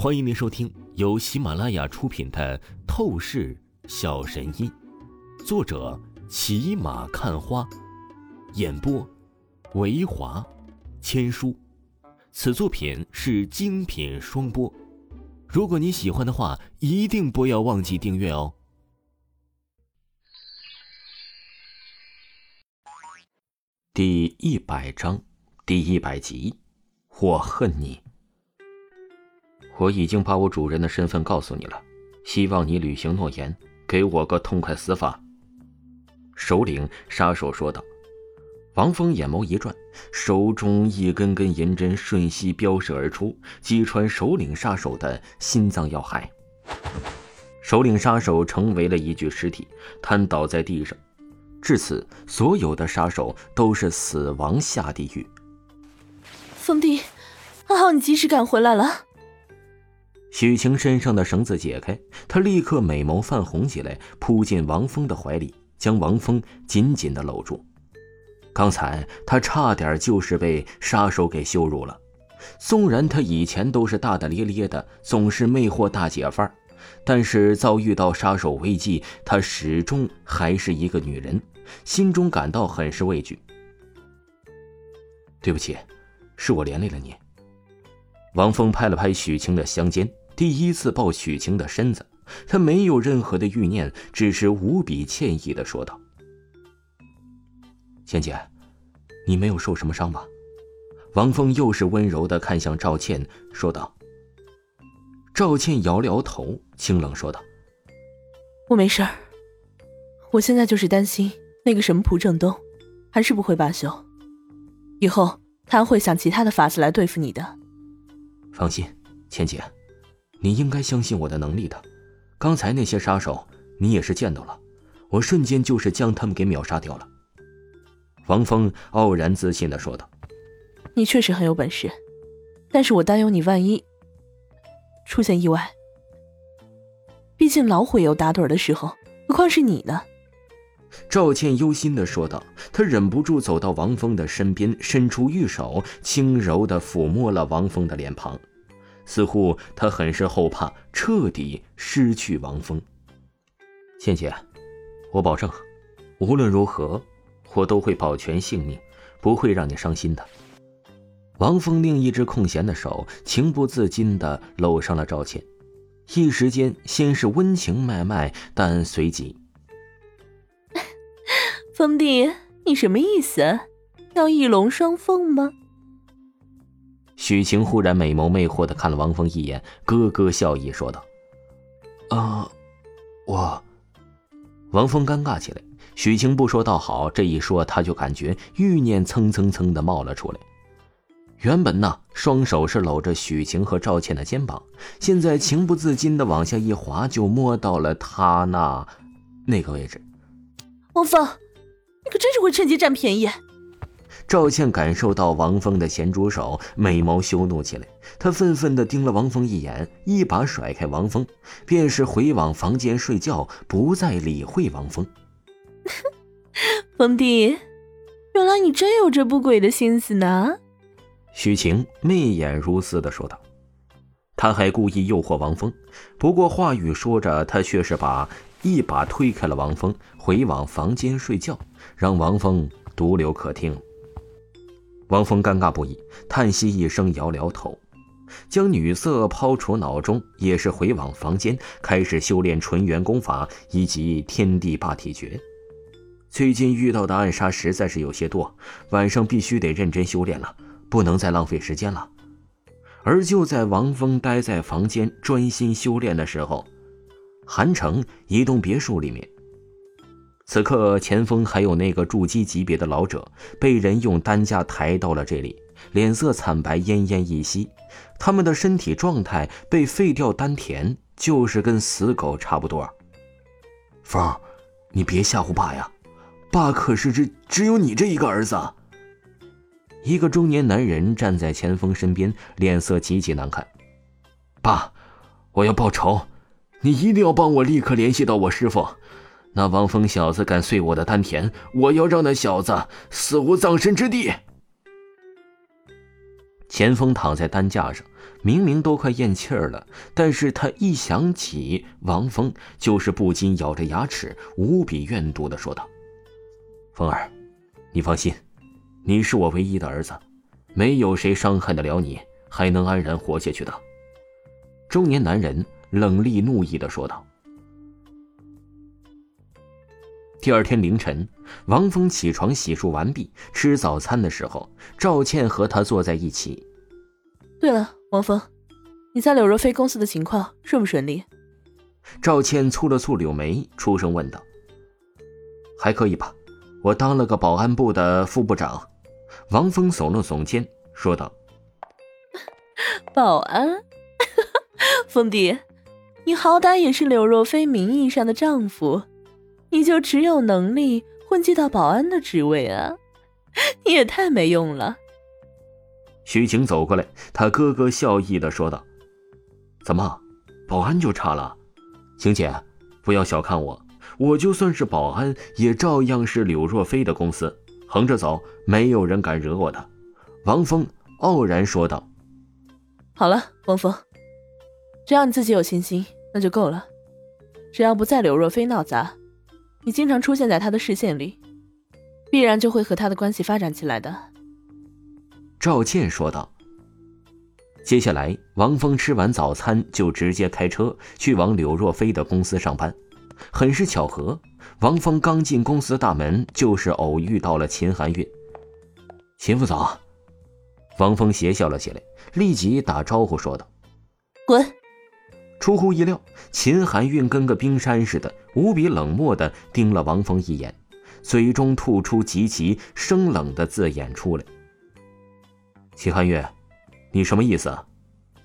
欢迎您收听由喜马拉雅出品的《透视小神医》，作者骑马看花，演播维华千书。此作品是精品双播。如果你喜欢的话，一定不要忘记订阅哦。第一百章，第一百集，我恨你。我已经把我主人的身份告诉你了，希望你履行诺言，给我个痛快死法。”首领杀手说道。王峰眼眸一转，手中一根根银针瞬息飙射而出，击穿首领杀手的心脏要害。首领杀手成为了一具尸体，瘫倒在地上。至此，所有的杀手都是死亡下地狱。峰弟，还好你及时赶回来了。许晴身上的绳子解开，她立刻美眸泛红起来，扑进王峰的怀里，将王峰紧紧的搂住。刚才她差点就是被杀手给羞辱了。纵然她以前都是大大咧咧的，总是魅惑大姐范儿，但是遭遇到杀手危机，她始终还是一个女人，心中感到很是畏惧。对不起，是我连累了你。王峰拍了拍许晴的香肩。第一次抱许晴的身子，他没有任何的欲念，只是无比歉意的说道：“倩姐，你没有受什么伤吧？”王峰又是温柔的看向赵倩，说道。赵倩摇了摇头，清冷说道：“我没事儿，我现在就是担心那个什么蒲正东，还是不会罢休，以后他会想其他的法子来对付你的。”放心，倩姐。你应该相信我的能力的，刚才那些杀手你也是见到了，我瞬间就是将他们给秒杀掉了。王峰傲然自信的说道：“你确实很有本事，但是我担忧你万一出现意外。毕竟老虎也有打盹的时候，何况是你呢？”赵倩忧心的说道，她忍不住走到王峰的身边，伸出玉手，轻柔的抚摸了王峰的脸庞。似乎他很是后怕彻底失去王峰。倩姐，我保证，无论如何，我都会保全性命，不会让你伤心的。王峰另一只空闲的手情不自禁地搂上了赵倩，一时间先是温情脉脉，但随即，峰弟，你什么意思？要一龙双凤吗？许晴忽然美眸魅惑的看了王峰一眼，咯咯笑意说道：“啊，我。”王峰尴尬起来。许晴不说倒好，这一说他就感觉欲念蹭蹭蹭的冒了出来。原本呢，双手是搂着许晴和赵倩的肩膀，现在情不自禁的往下一滑，就摸到了他那那个位置。王峰，你可真是会趁机占便宜。赵倩感受到王峰的咸猪手，美眸羞怒起来。她愤愤地盯了王峰一眼，一把甩开王峰，便是回往房间睡觉，不再理会王峰。峰弟，原来你真有这不轨的心思呢！许晴媚眼如丝地说道。他还故意诱惑王峰，不过话语说着，他却是把一把推开了王峰，回往房间睡觉，让王峰独留客厅。王峰尴尬不已，叹息一声，摇摇头，将女色抛除脑中，也是回往房间，开始修炼纯元功法以及天地霸体诀。最近遇到的暗杀实在是有些多，晚上必须得认真修炼了，不能再浪费时间了。而就在王峰待在房间专心修炼的时候，韩城一栋别墅里面。此刻，前锋还有那个筑基级别的老者被人用担架抬到了这里，脸色惨白，奄奄一息。他们的身体状态被废掉丹田，就是跟死狗差不多。风，你别吓唬爸呀，爸可是只只有你这一个儿子。一个中年男人站在前锋身边，脸色极其难看。爸，我要报仇，你一定要帮我立刻联系到我师傅。那王峰小子敢碎我的丹田，我要让那小子死无葬身之地。钱锋躺在担架上，明明都快咽气儿了，但是他一想起王峰，就是不禁咬着牙齿，无比怨毒的说道：“风儿，你放心，你是我唯一的儿子，没有谁伤害得了你，还能安然活下去的。”中年男人冷厉怒意的说道。第二天凌晨，王峰起床洗漱完毕，吃早餐的时候，赵倩和他坐在一起。对了，王峰，你在柳若飞公司的情况顺不顺利？赵倩蹙了蹙柳眉，出声问道：“还可以吧，我当了个保安部的副部长。”王峰耸了耸肩，说道：“保安，峰弟，你好歹也是柳若飞名义上的丈夫。”你就只有能力混迹到保安的职位啊？你也太没用了。徐晴走过来，她咯咯笑意的说道：“怎么，保安就差了？晴姐，不要小看我，我就算是保安，也照样是柳若飞的公司，横着走，没有人敢惹我的。”王峰傲然说道：“好了，王峰，只要你自己有信心，那就够了。只要不在柳若飞闹砸。”你经常出现在他的视线里，必然就会和他的关系发展起来的。”赵倩说道。接下来，王峰吃完早餐就直接开车去往柳若飞的公司上班。很是巧合，王峰刚进公司大门，就是偶遇到了秦含韵。秦副总，王峰邪笑了起来，立即打招呼说道：“滚。”出乎意料，秦含韵跟个冰山似的，无比冷漠的盯了王峰一眼，嘴中吐出极其生冷的字眼出来。秦含韵，你什么意思？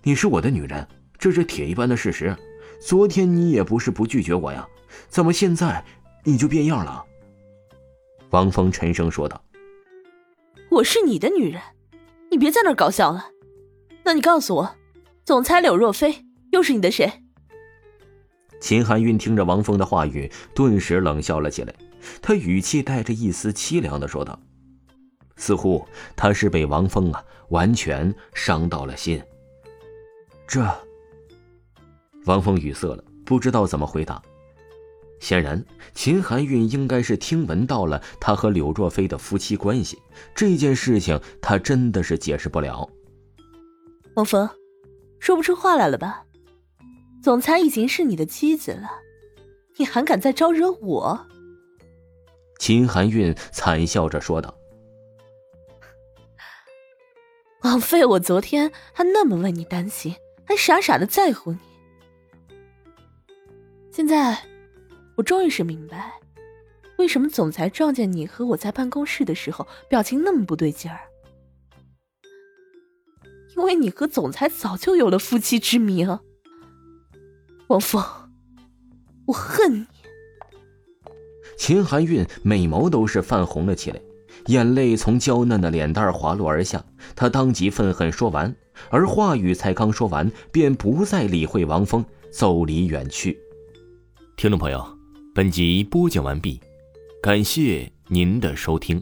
你是我的女人，这是铁一般的事实。昨天你也不是不拒绝我呀，怎么现在你就变样了？王峰沉声说道：“我是你的女人，你别在那儿搞笑了。那你告诉我，总裁柳若飞。”又是你的谁？秦寒韵听着王峰的话语，顿时冷笑了起来。他语气带着一丝凄凉的说道：“似乎他是被王峰啊完全伤到了心。”这……王峰语塞了，不知道怎么回答。显然，秦寒韵应该是听闻到了他和柳若飞的夫妻关系，这件事情他真的是解释不了。王峰，说不出话来了吧？总裁已经是你的妻子了，你还敢再招惹我？秦含韵惨笑着说道：“枉费我昨天还那么为你担心，还傻傻的在乎你。现在，我终于是明白，为什么总裁撞见你和我在办公室的时候，表情那么不对劲儿。因为你和总裁早就有了夫妻之名。”王峰，我恨你！秦含韵美眸都是泛红了起来，眼泪从娇嫩的脸蛋滑落而下。她当即愤恨说完，而话语才刚说完，便不再理会王峰，走离远去。听众朋友，本集播讲完毕，感谢您的收听。